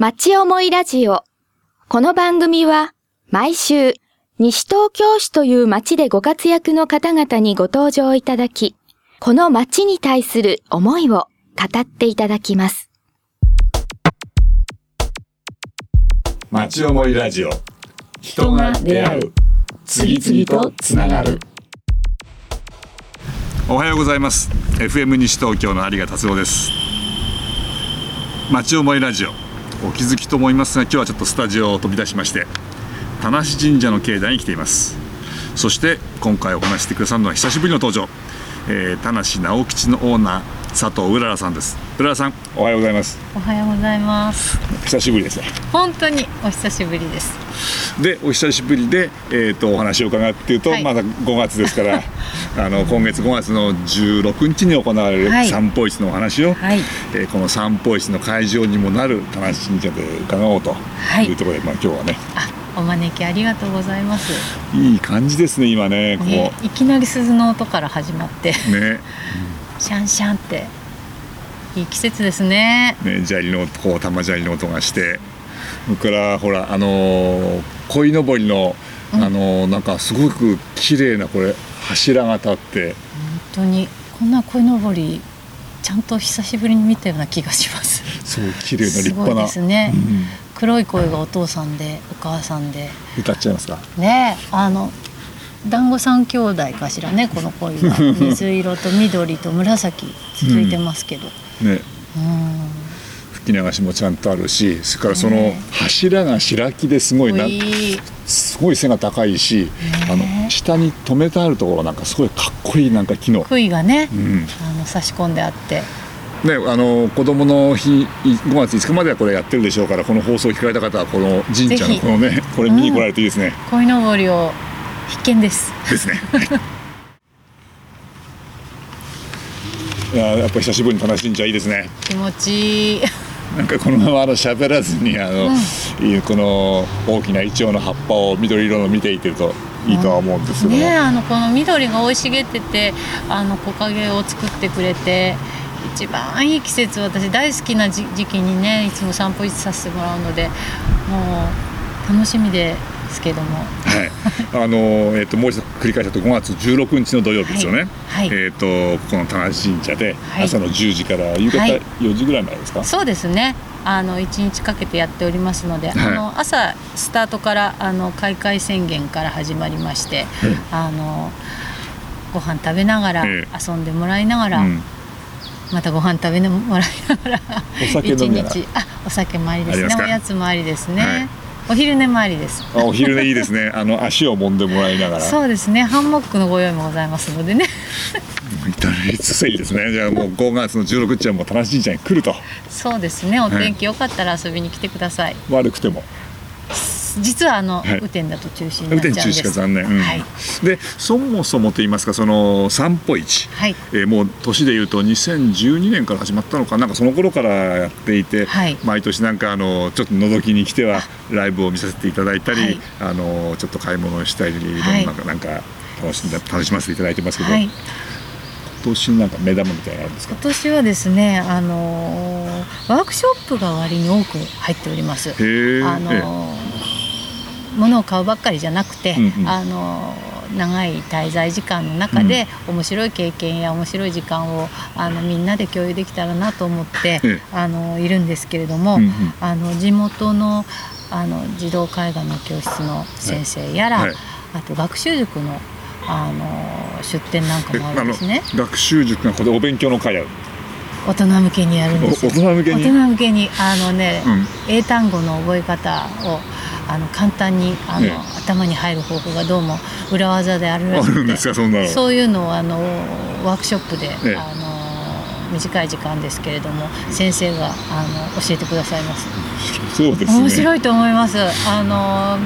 町思いラジオ。この番組は毎週西東京市という町でご活躍の方々にご登場いただき、この町に対する思いを語っていただきます。町思いラジオ。人が出会う。次々とつながる。おはようございます。FM 西東京の有賀達郎です。町思いラジオ。お気づきと思いますが今日はちょっとスタジオを飛び出しまして田無神社の境内に来ています。そして今回お話してくださるのは久しぶりの登場、えー、田無直吉のオーナー佐藤うららさんです。うららさんおはようございます。おはようございます。久しぶりですね。本当にお久しぶりです。でお久しぶりで、えー、とお話を伺っていると、はい。まだ5月ですから あの今月5月の16日に行われるはい。散歩市のお話を、はい。えーこの散歩市の会場にもなる田無神社で伺おうとい。いうところで、まあ、今日はね。あ、お招きありがとうございます。いい感じですね今ねここね、いきなり鈴の音から始まって、ね シャンシャンって。いい季節ですね。ね砂利のこう玉砂利の音がして。それからほらあのー鯉のぼりの、あのーなんかすごく綺麗なこれ柱が立って。本当に。こんな鯉のぼりちゃんと久しぶりに見たような気がします。すごい綺麗な立すごい派なですね。うん。黒い鯉がお父さんでお母さんで。歌っちゃいますか？ねあの団子三兄弟かしらねこの鯉は。水色と緑と紫続いてますけど。ね。うん。吹き流しもちゃんとあるしそれからそのね。柱が白木ですごいなすごい背が高いし、あの下に止めてあるところなんかすごいかっこいいなんか木の、杭がね、うん、ねあの差し込んであって。あの子供の日5月5日まではこれやってるでしょうからこの放送を聞かれた方はこの神社のこのねこれ見に来られていいですね、鯉のぼりを必見です。ですね。い。ややっぱ久しぶりに楽しんじゃいいですね。気持ちいい。なんかこのままあの喋らずにあの、いいこの大きなイチョウの葉っぱを緑色の見ていてるといいとは思うんですけども、ねあのこの緑が生い茂っててあの木陰を作ってくれて一番いい季節私大好きな時時期にねいつも散歩させてもらうのでもう楽しみですけども。はい、あのえっ、ともう一度繰り返したと5月16日の土曜日ですよね。はい。はい。えっ、とここの田無神社ではい。朝の10時から夕方はい。4時ぐらいまでですか？そうですね。あの1日かけてやっておりますので、はい。あの朝スタートからあの開会宣言から始まりまして、あのご飯食べながら、え遊んでもらいながら、うん。またご飯食べてもらいながらお酒飲みながら。一日あお酒もありですね。おやつもありですね、はいお昼寝もありですあお昼寝いいですね。あの足を揉んでもらいながら。そうですねハンモックのご用意もございますのでねいいついいですね。じゃあもう5月の16日はもう田無神社に来るとそうですねお天気よかったら遊びに来てください、悪くても。実はあの、はい。雨天だと中止になっ雨天ちゃうんです。中止が残念。うん。はい、でそもそもと言いますかその散歩市。はい。えーもう年でいうと2012年から始まったのか。なんかその頃からやっていて、はい。毎年なんかあのちょっと覗きに来てはライブを見させていただいたり、はい。あのちょっと買い物をしたり、はいなんかなんか楽しんだ楽しませていただいてますけど、はい、今年なんか目玉みたいなんですか？今年はですねあのーワークショップが割に多く入っております。へえあのを買うばっかりじゃなくて、うんうん。あのー長い滞在時間の中で、面白い経験や面白い時間をあのみんなで共有できたらなと思って、ええ。あのいるんですけれども、うんうん。あの地元のあの児童絵画の教室の先生やら、はい。あと学習塾のあの出店なんかえもあるんですね。学習塾がここでお勉強の会ある大人向けにやるんですよ。お大人向けに？大人向けにあのね、うん。英単語の覚え方をあの簡単にあの、ええ。頭に入る方法がどうも裏技であるらあしくてそういうのをあのワークショップで、ええ。あの短い時間ですけれども先生があの教えてくださいます。そうですね。面白いと思います。あの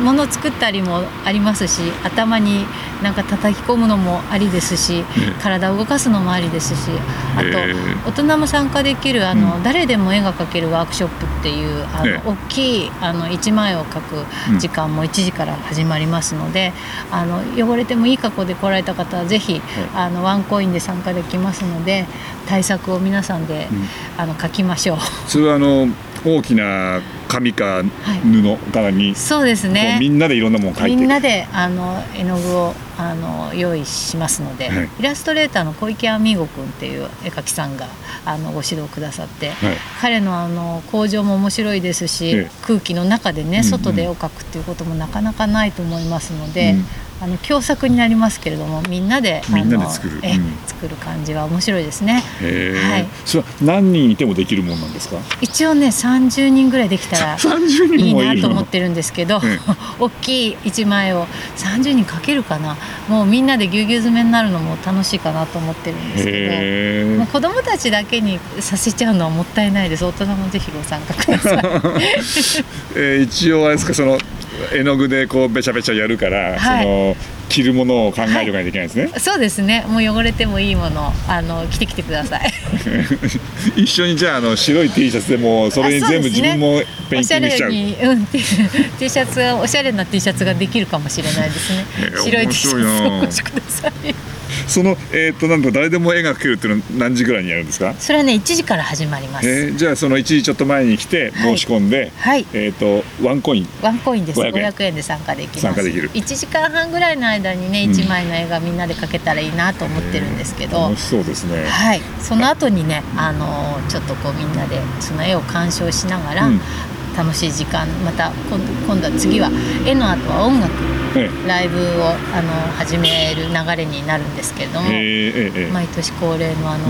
物作ったりもありますし頭になんか叩き込むのもありですし、え体を動かすのもありですしあと、ええ。大人も参加できるあの、うん。誰でも絵が描けるワークショップっていうあの、ええ大きいあの1枚を描く時間も1時から始まりますので、あの汚れてもいい格好で来られた方はぜひ、あのワンコインで参加できますので対策を皆さんで、うん。あの書きましょう。それはあの大きな紙かい。布柄に、そうですね。みんなでいろんなものを描いて。みんなであの絵の具をあの用意しますので、はい。イラストレーターの小池アミーゴ君っていう絵描きさんがあのご指導くださって、はい。彼のあの工場も面白いですし、ええ。空気の中でねうんうん。外で絵を描くっていうこともなかなかないと思いますので、うんあの共作になりますけれどもみんなでみんなで作る。えうん。作る感じは面白いですね。はい。それは何人いてもできるもんなんですか？一応ね30人ぐらいできたら30いいなと思ってるんですけど、ええ。大きい一枚を30人かけるかな。もうみんなでぎゅうぎゅう詰めになるのも楽しいかなと思ってるんですけへどもう子供たちだけにさせちゃうのはもったいないです。大人もぜひご参加ください。えー一応あれですかその絵の具でこうべちゃべちゃやるから、はい。その着るものを考えておかないといけないですね、そうですね。もう汚れてもいいものあの着てきてください。一緒にじゃああの白い T シャツでもうそれに全部自分もペインおしゃれティングしちゃう。に、うん、T, シャツおしゃれな T シャツができるかもしれないですね。えー白い T シャツをお越しくださいそのえっ、となんと誰でも絵が描けるっていうのは何時ぐらいにやるんですか？それはね1時から始まります、えーじゃあその1時ちょっと前に来てはい。申し込んで、はい。えっ、とワンコイン。ワンコインです。500 500, 円で参加できます。参加できる。1時間半ぐらいの間にねうん。1枚の絵がみんなで描けたらいいなと思ってるんですけど、楽しそうですね、はい、その後にね、あのちょっとこうみんなでその絵を鑑賞しながら、うん楽しい時間また今度今度は次は絵の後は音楽えライブをあの始める流れになるんですけれども、ええーえーえ。ー毎年恒例のあの、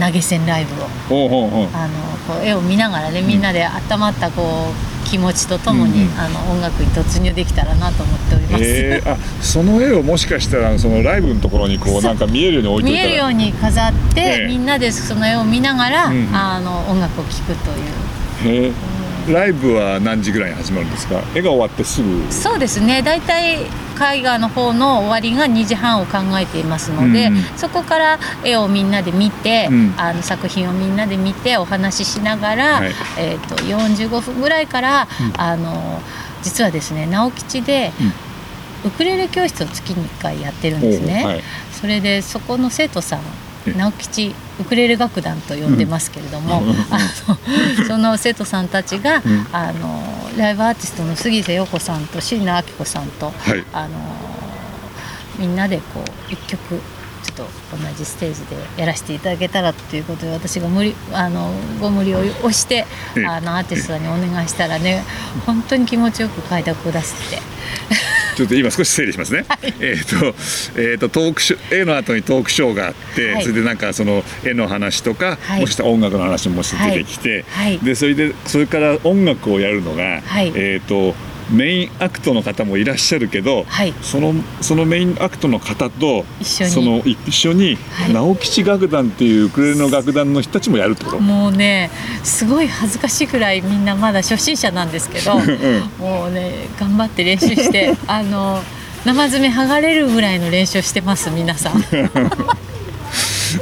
投げ銭ライブをあのこう絵を見ながらねみんなで温まったこう気持ちとともに、うんうん。あの音楽に突入できたらなと思っております。えー、あその絵をもしかしたらそのライブのところにこうなんか見えるように置いといたら。見えるように飾って、ええ。みんなでその絵を見ながら、うん。うんあの音楽を聴くという。へーライブは何時ぐらいに始まるんですか？絵が終わってすぐ。そうですね。大体絵画の方の終わりが2時半を考えていますので、うんうん。そこから絵をみんなで見て、うん。あの作品をみんなで見てお話ししながら、はい。えー、と45分ぐらいから、あの実はですね直吉で、ウクレレ教室を月に1回やってるんですね。おうはい。それでそこの生徒さんえ 直吉ウクレレ楽団と呼んでますけれども、あの その生徒さんたちが、うん。あのライブアーティストの杉瀬陽子さんと椎名明子さんと、はい。あのみんなでこう一曲ちょっと同じステージでやらせていただけたらということで私が無理あのご無理を押してええ。あのアーティストにお願いしたらね本当に気持ちよく快諾を出せて。ちょっと今少し整理しますね。えっ、と、えっ、と、トークショー、絵の後にトークショーがあって、はい。それでなんかその絵の話とか、はい。もしかしたら音楽の話も出てきて、はい。で、それで、それから音楽をやるのが、はい。えっ、と、メインアクトの方もいらっしゃるけど、はい。そのそのメインアクトの方と一緒に。その一緒に、はい。直吉楽団っていうウクレレの楽団の人たちもやるってこと、もうねすごい恥ずかしいくらいみんなまだ初心者なんですけどもうね頑張って練習して あの生爪剥がれるぐらいの練習をしてます皆さん。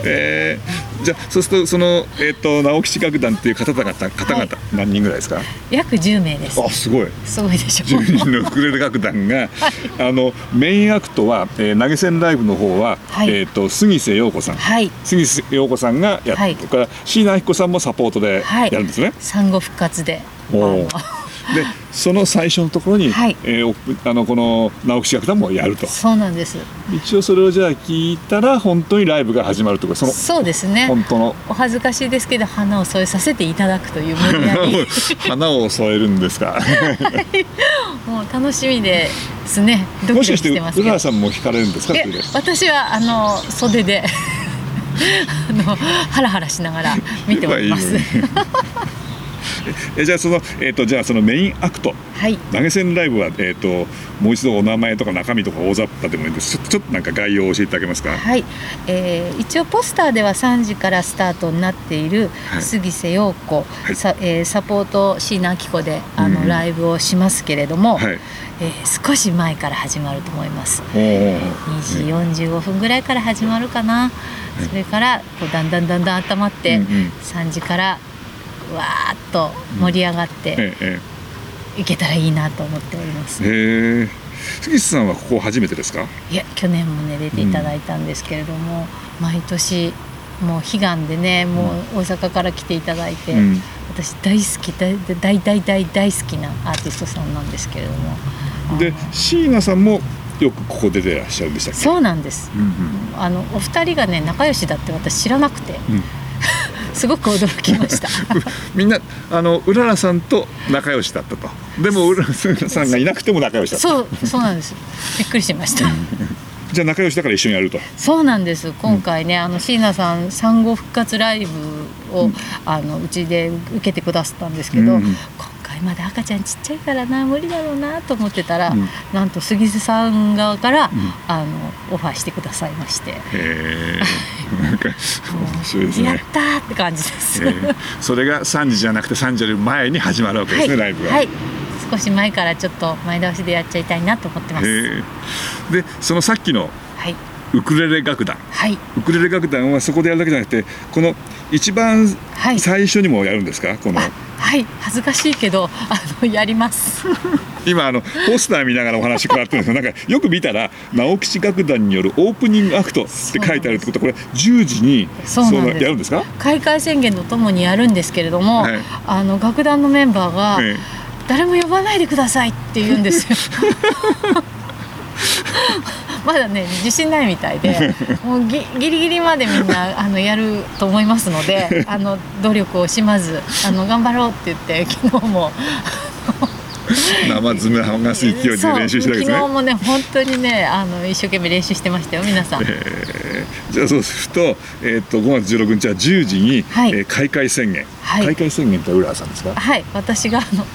えーじゃあそうするとその、えー、と直吉楽団っていう方々方々、はい。何人ぐらいですか？約10名です。あすごい。すごいでしょ。10人のウクレレ楽団が、あのメインアクトは、えー投げ銭ライブの方は、はい。えー、と杉瀬陽子さん、はい。杉瀬陽子さんがやって、はから椎名彦さんもサポートではい。やるんですね。産後復活で。あおのーでその最初のところに、はい。えーおあのこの直吉楽団もやると。そうなんです。一応それをじゃあ聞いたら本当にライブが始まるとかそのそうですね。本当の。お恥ずかしいですけど花を添えさせていただくという無理やり。花を添えるんですか？もう楽しみですね。ドキドキもしかしてしてますけど。宇川さんも弾かれるんですか？私はあの袖で あのハラハラしながら見ております。えじゃあその、えー、とじゃあそのメインアクト。はい。投げ銭ライブは、えー、ともう一度お名前とか中身とか大雑把でもいいんです。ちょっとちょっとなんか概要を教えていただけますか？はい、えー一応ポスターでは3時からスタートになっているはい。杉瀬陽子、はい。さえーサポート椎名明子であの、うんライブをしますけれども、はい。えー少し前から始まると思います。おー。2時45分ぐらいから始まるかな、それからこうだんだんだんだん温まって、うんうん。3時からわーっと盛り上がってええいけたらいいなと思っております。ええへえ。杉内さんはここ初めてですか？いや去年もね出ていただいたんですけれども、毎年もう悲願でねもう大阪から来ていただいて、うん。私大好き大大大大大好きなアーティストさんなんですけれども。で椎名さんもよくここ出てらっしゃるんでしたっけ？そうなんです。うんうん。あのお二人がね仲良しだって私知らなくて、うんすごく驚きました。みんなあのうららさんと仲良しだったと。でもうららさんがいなくても仲良しだった。そうそうなんです。びっくりしました。じゃあ仲良しだから一緒にやると。そうなんです。今回ね、あの椎名さん産後復活ライブを、あのうちで受けてくださったんですけど、うんまだ赤ちゃんちっちゃいからな無理だろうなと思ってたら、うん。なんと杉瀬さん側から、ん。あのオファーしてくださいまして、へえなんか面白いですやっねたーって感じです。えー。それが3時じゃなくて3時より前に始まるわけですね、ライブが。はい、少し前からちょっと前倒しでやっちゃいたいなと思ってます。でそのさっきのはい、ウクレレ楽団。はい、ウクレレ楽団はそこでやるだけじゃなくてこの一番はい。最初にもやるんですか、このあはい、恥ずかしいけど、あのやります。今あのポスター見ながらお話伺ってるんですけどなんかよく見たら直吉楽団によるオープニングアクトって書いてあるってことはこれ10時にそうなんです。やるんですか？開会宣言とともにやるんですけれども、はい。あの楽団のメンバーが、え。誰も呼ばないでくださいって言うんですよ。まだね自信ないみたいで もうぎギリギリまでみんなあのやると思いますので あの努力をしまずあの頑張ろうって言って 昨日も。生爪を剥がす勢いで練習してたわけですそう昨日ね。もね本当にねあの一生懸命練習してましたよ皆さん。えーじゃあそうすると,、えー、と5月16日は10時に、はい。えー開会宣言、はい。開会宣言って浦和さんですか？はい私があの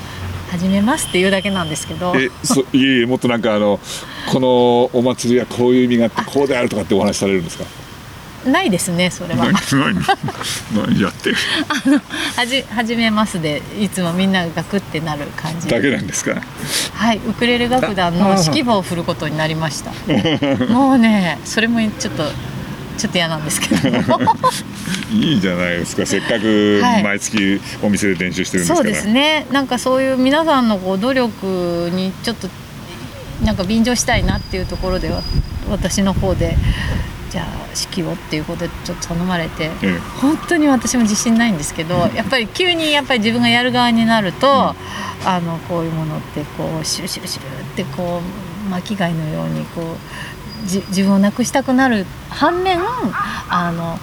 始めますっていうだけなんですけど。えそいえいえもっとなんかあのこのお祭りはこういう意味があってこうであるとかってお話しされるんですか？ないですねそれは。何。何何やって。る あのはじ始めますでいつもみんながガクってなる感じ。だけなんですか？はいウクレレ楽団の指揮棒を振ることになりました。もうねそれもちょっとちょっと嫌なんですけど。いいじゃないですか。せっかくはい。毎月お店で練習してるんですから、そうですね。なんかそういう皆さんのこう努力にちょっとなんか便乗したいなっていうところでは私の方でじゃあ指揮をっていうことでちょっと頼まれて、え本当に私も自信ないんですけどやっぱり急にやっぱり自分がやる側になると、あのこういうものってこうシュルシュルシュルってこう巻き貝のようにこうじ自分をなくしたくなる反面あの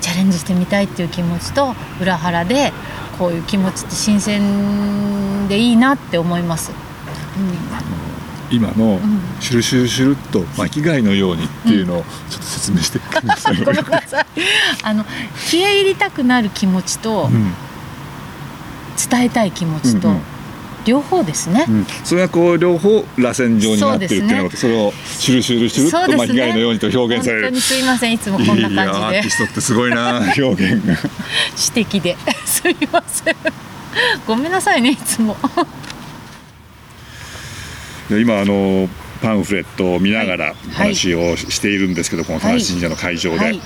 チャレンジしてみたいっていう気持ちと裏腹でこういう気持ちって新鮮でいいなって思います。今のん。シュルシュルシュルっと巻き貝のようにっていうのをちょっと説明してください、ごめんなさい。あの消え入りたくなる気持ちとうん。伝えたい気持ちと、うんうん両方ですね。うん、それがこう両方螺旋状になってるっていうのがそ,、れをシュルシュルシュルっとね。巻き貝のようにと表現される。本当にすいません。いつもこんな感じで。アーティストってすごいな表現が。指摘です。いません。ごめんなさいねいつも。で今あのパンフレットを見ながらはい。話をしているんですけど、この田無神社の会場で、はい。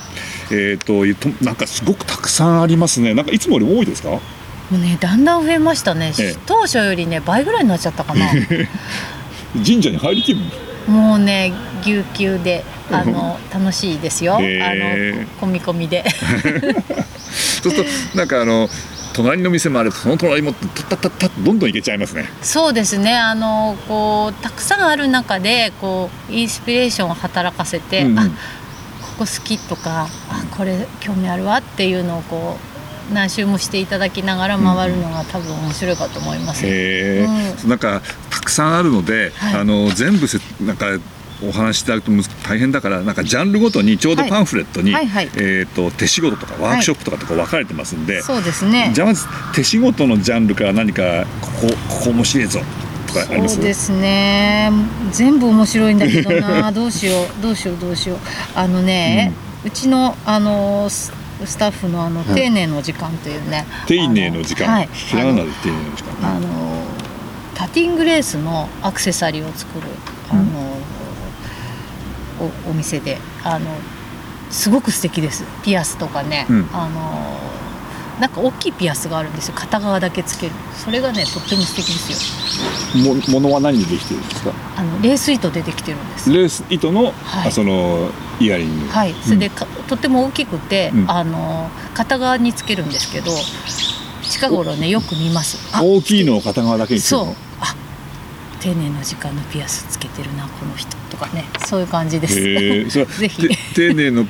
えっ、ととなんかすごくたくさんありますね。なんかいつもより多いですか？もうねだんだん増えましたね、ええ。当初よりね倍ぐらいになっちゃったかな。神社に入りきる？もうねぎゅうぎゅうであの楽しいですよ、へえ。あの込み込みで。そうするとなんかあの隣の店もあるとその隣もタッタッタッタッとどんどん行けちゃいますね。そうですね。あのこうたくさんある中でこうインスピレーションを働かせて、うんうん。あここ好きとかあこれ興味あるわっていうのをこう何周もしていただきながら回るのが多分面白いかと思います。へえ、なんかたくさんあるので、はい。あの全部せなんかお話しいただくと大変だからなんかジャンルごとにちょうどはい。パンフレットに、はいはい。えっ、と手仕事とかワークショップとかとか分かれてますんで、そうですね。じゃあまず手仕事のジャンルから何かここここ面白いぞとかあります？そうですね。全部面白いんだけどな。どうしようどうしようどうしよう。あのね、うちのあのススタッフのあの、い。丁寧の時間というね。丁寧の時間、あはい。ひらがなで丁寧の時間、あのタティングレースのアクセサリーを作るあの、おお店であのすごく素敵です。ピアスとかね、うん。あのなんか大きいピアスがあるんですよ。片側だけつける。それがねとっても素敵ですよ。もものは何でできてるんですか？あのレース糸でできてるんです。レース糸の、はい。あそのイヤリング。はい、それでか、とっても大きくて、うん。あの片側につけるんですけど近近頃ねよく見ます。あ大きいのを片側だけにするそう。のあ丁寧な時間のピアスつけてるなこの人とかね。そういう感じです。ぜひ。て丁寧の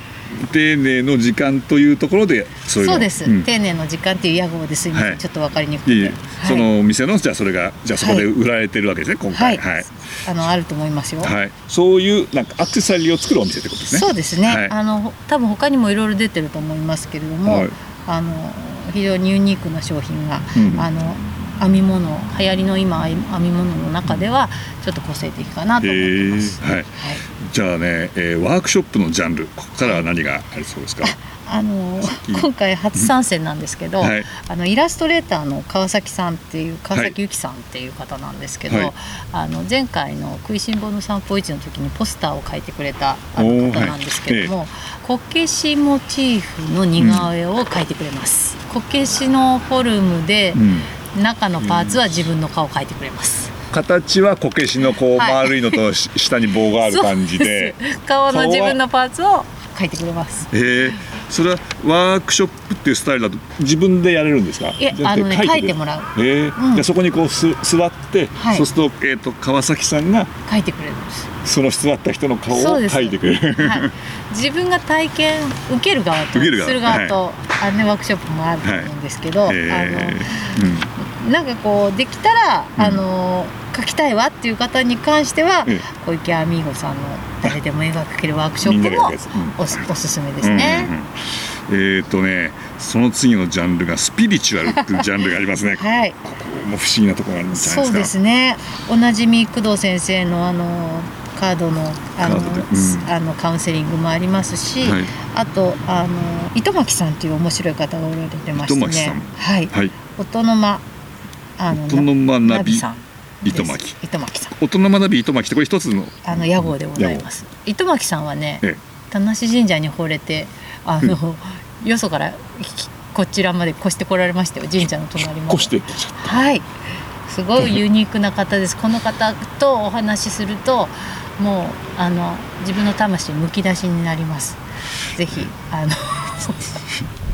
丁寧の時間というところでそういうの。そうです、ん。丁寧の時間っていう屋号ですいません、はい。ちょっと分かりにくくて、いいはい。そのお店のじゃあそれがじゃあそこで売られてるわけですね、今はい、回はい、あのあると思いますよ、はい。そういうなんかアクセサリーを作るお店ってことですね。そうですね、はい。あのほ多分他にもいろいろ出てると思いますけれども、はい。あの非常にユニークな商品が、うん。あの編み物流行りの今編み物の中ではちょっと個性的かなと思ってます、へーはい。じゃあね、えーワークショップのジャンルここからは何がありそうですか？あのき今回初参戦なんですけど、はい。あのイラストレーターの川崎さんっていう川崎由紀さんっていう方なんですけど、はい。あの前回の「食いしん坊の散歩市」の時にポスターを描いてくれたあの方なんですけども、こけしモチーフの似顔絵を描いてくれます、こけしのフォルムでうん中のパーツは自分の顔を描いてくれます、形はこけしのこうはい丸いのとし下に棒がある感じで。顔の自分のパーツを描いてくれます。え。ー、それはワークショップっていうスタイルだと自分でやれるんですか？いえじゃなくあのねくれ描いてもらう。え。ーうん。そこにこうす座って、はい。そうすると,、えー、と川崎さんが描いてくれるんです。その座った人の顔をそうです。描いてくれる。はい、自分が体験受ける側とする側と、あのねワークショップもあると思うんですけど、えーうんあのなんかこうできたら、うん。あの描きたいわっていう方に関しては、ええ小池アミーゴさんの誰でも絵が描けるワークショップもおすおすすめですね。うんうんうん。えっ、とねその次のジャンルがスピリチュアルっていうジャンルがありますね。はい、ここも不思議なところがあるんじゃないですか。そうですね。おなじみ工藤先生のあのカードのあのうん。あのカウンセリングもありますし、はい。あとあの糸巻さんという面白い方がおられてましてね。はい。はい。音の間あの音の間ナビさんです。糸巻。糸巻さん。大人学び糸巻ってこれ一つのあの屋号でございます。糸巻さんはねえ田無神社に惚れてあの、よそからきこちらまで越してこられましたよ。神社の隣まで。越してってちゃっはい。すごいユニークな方です。この方とお話しするともうあの自分の魂むき出しになります。ぜひあの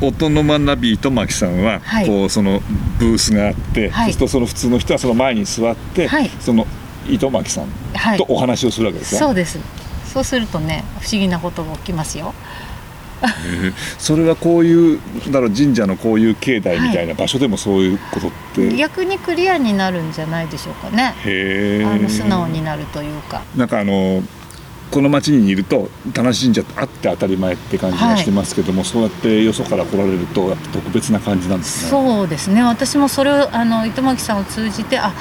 音の間ナビ糸巻さんは、はい。こうそのブースがあって、はい。そうするとその普通の人はその前に座って、はい。その糸巻さんはい。とお話をするわけですか、そうです。そうするとね不思議なことが起きますよ。へえそれはこういうだろう神社のこういう境内みたいな場所でもそういうことって、逆にクリアになるんじゃないでしょうかね。へえ素直になるというか。なんかあのこの町にいると田無神社ってあって当たり前って感じがしてますけども、そうやってよそから来られると特別な感じなんですね。そうですね私もそれをあの糸巻さんを通じてあ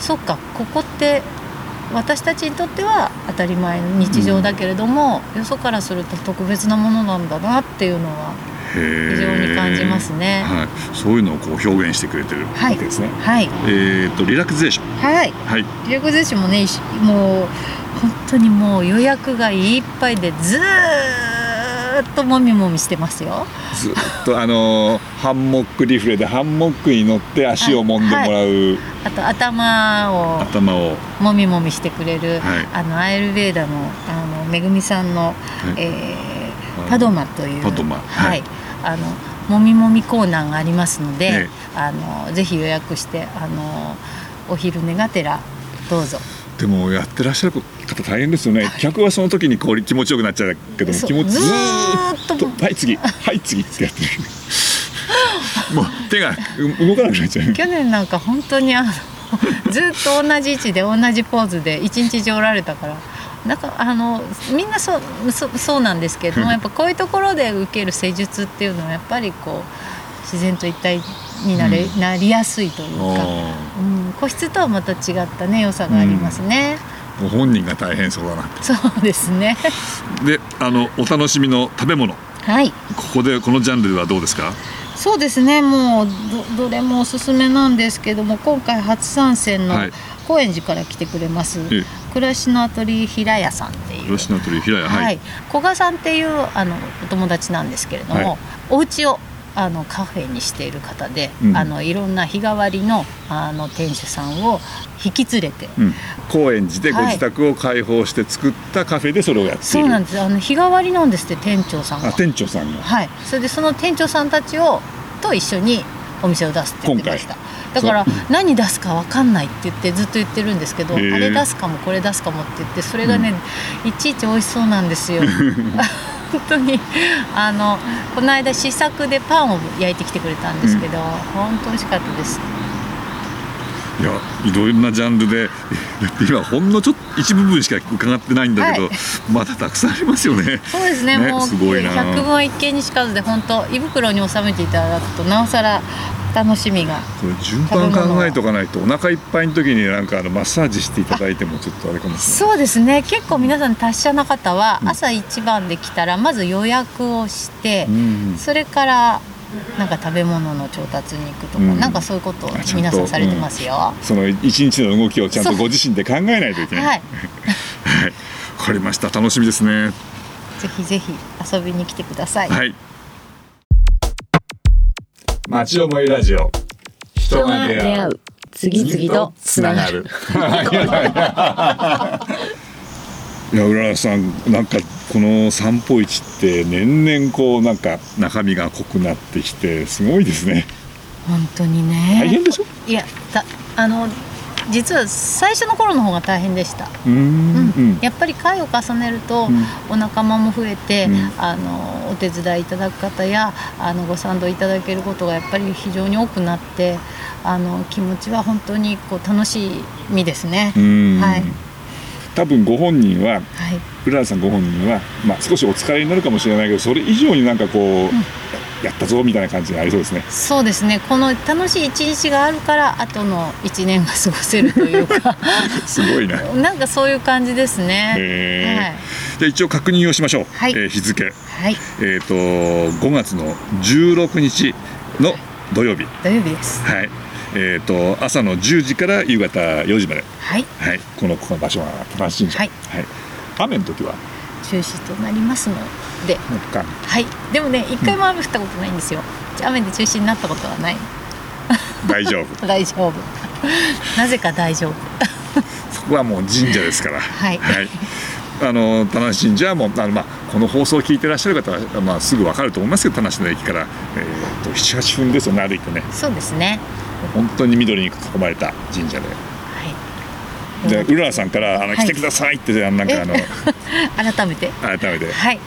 そっかここって私たちにとっては当たり前の日常だけれども、よそからすると特別なものなんだなっていうのは非常に感じますね。はい、そういうのをこう表現してくれてるわはい。けですね。はい。えっ、とリラクゼーション。はい。はい。リラクゼーションもねもう本当にもう予約がいっぱいでずーっともみもみしてますよ。ずっとあのハンモックリフレでハンモックに乗って足を揉んでもらう、あと頭を。頭を。もみもみしてくれる、はい。あのアイルベーダのあのめぐみさんの、えーパドマという。パドマ。ははいい、あのもみもみコーナーがありますので、ええ。あのぜひ予約してあのお昼寝がてらどうぞ。でもやってらっしゃる方大変ですよね、客はその時にこう気持ちよくなっちゃうけども気持ちずっっと。とはい次はい次ってやってる。もう手がう動かなくなっちゃう。去年なんか本当にあのずっと同じ位置で同じポーズで一日中おられたからなんかあのみんなそうそそうなんですけれどもやっぱこういうところで受ける施術っていうのはやっぱりこう自然と一体になれ、うなりやすいというか、あうん、個室とはまた違ったね良さがありますね、ーもう本人が大変そうだなそうですね。であのお楽しみの食べ物。はい。ここでこのジャンルではどうですか？そうですね。もうどどれもおすすめなんですけども今回初参戦のはい。高円寺から来てくれます、ええ。暮らしのアトリエ平屋さんっていう。吉野鳥平屋はい、はい、古賀さんっていうあのお友達なんですけれども、はい。お家をあのカフェにしている方で、うん。あのいろんな日替わりのあの店主さんを引き連れて、うん、高円寺でご自宅を開放して作ったカフェでそれをやっている、そうなんです。あの日替わりなんですって店長さんが。あ店長さんが。はい。それでその店長さんたちをと一緒にお店を出すって言ってました。だから何出すか分かんないって言ってずっと言ってるんですけどあれ出すかもこれ出すかもって言ってそれがね、いちいち美味しそうなんですよ。本 当にあのこの間試作でパンを焼いてきてくれたんですけど、本当美味しかったです。いやいろんなジャンルで 今ほんのちょっと一部分しか伺ってないんだけど、はい。まだたくさんありますよね。そうですね。ねもうすごいな。百聞は一見にしかずで本当胃袋に収めていただくとなおさら楽しみがこれ順番考えとかないとお腹いっぱいの時になんかあのマッサージしていただいてもちょっとあれかもしれないそうですね結構皆さん達者な方は朝一番で来たらまず予約をして、うんそれからなんか食べ物の調達に行くとか、うんなんかそういうことを皆さんされてますよ。その一日の動きをちゃんとご自身で考えないといけない。はい、はい、わかりました。楽しみですね。ぜひぜひ遊びに来てください。はい。町思いラジオ。人が出会う。次々とつながる。る。いや、浦原さん、なんか、この散歩市って年々こう、なんか中身が濃くなってきて、すごいですね。本当にね。大変でしょ？いや、たあの実は最初の頃の方が大変でした。うーん。うん。やっぱり回を重ねると、うんお仲間も増えて、うんあのお手伝いいただく方やあのご賛同いただけることがやっぱり非常に多くなってあの気持ちは本当にこう楽しみですね。うんはい多分ご本人ははい、浦原さんご本人は、まあ、少しお疲れになるかもしれないけどそれ以上になんかこう、やったぞみたいな感じがありそうですね。そうですねこの楽しい一日があるから後の一年が過ごせるというか すごいな。なんかそういう感じですね。はいじゃあ一応確認をしましょう。はいえー日付、はい、えっ、と5月の16日の土曜日。土曜日です。はい。えっ、と朝の10時から夕方4時まで。はい、はい。このこの場所は正しいんじゃ。はい雨の時は？中止となりますので、はい。でもね、一回も雨降ったことないんですよ。雨で中止になったことはない。大丈夫。大丈夫。なぜか大丈夫。そこはもう神社ですから。はいはい。あの田無神社はもうあのまあこの放送を聞いてらっしゃる方はまあすぐわかると思いますけど田無の駅からえっ、と7、8分ですよね歩いてね。そうですね。本当に緑に囲まれた神社で。はい。で、うららさんからあのはい来てくださいってなんかあの 改めて。改めて。はい。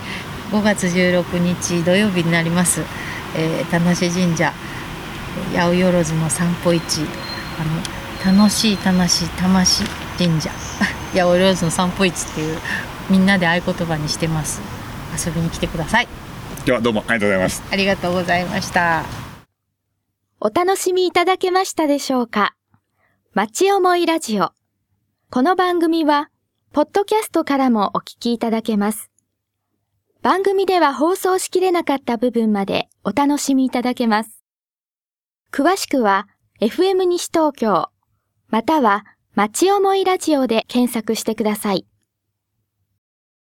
5月16日土曜日になります。えー、田無神社八百万の散歩市あの楽しい田無魂神社 八百万の散歩市っていうみんなで合言葉にしてます。遊びに来てください。ではどうもありがとうございます。ありがとうございました。お楽しみいただけましたでしょうか？町思いラジオ。この番組は、ポッドキャストからもお聞きいただけます。番組では放送しきれなかった部分までお楽しみいただけます。詳しくは、FM 西東京、または、町思いラジオで検索してください。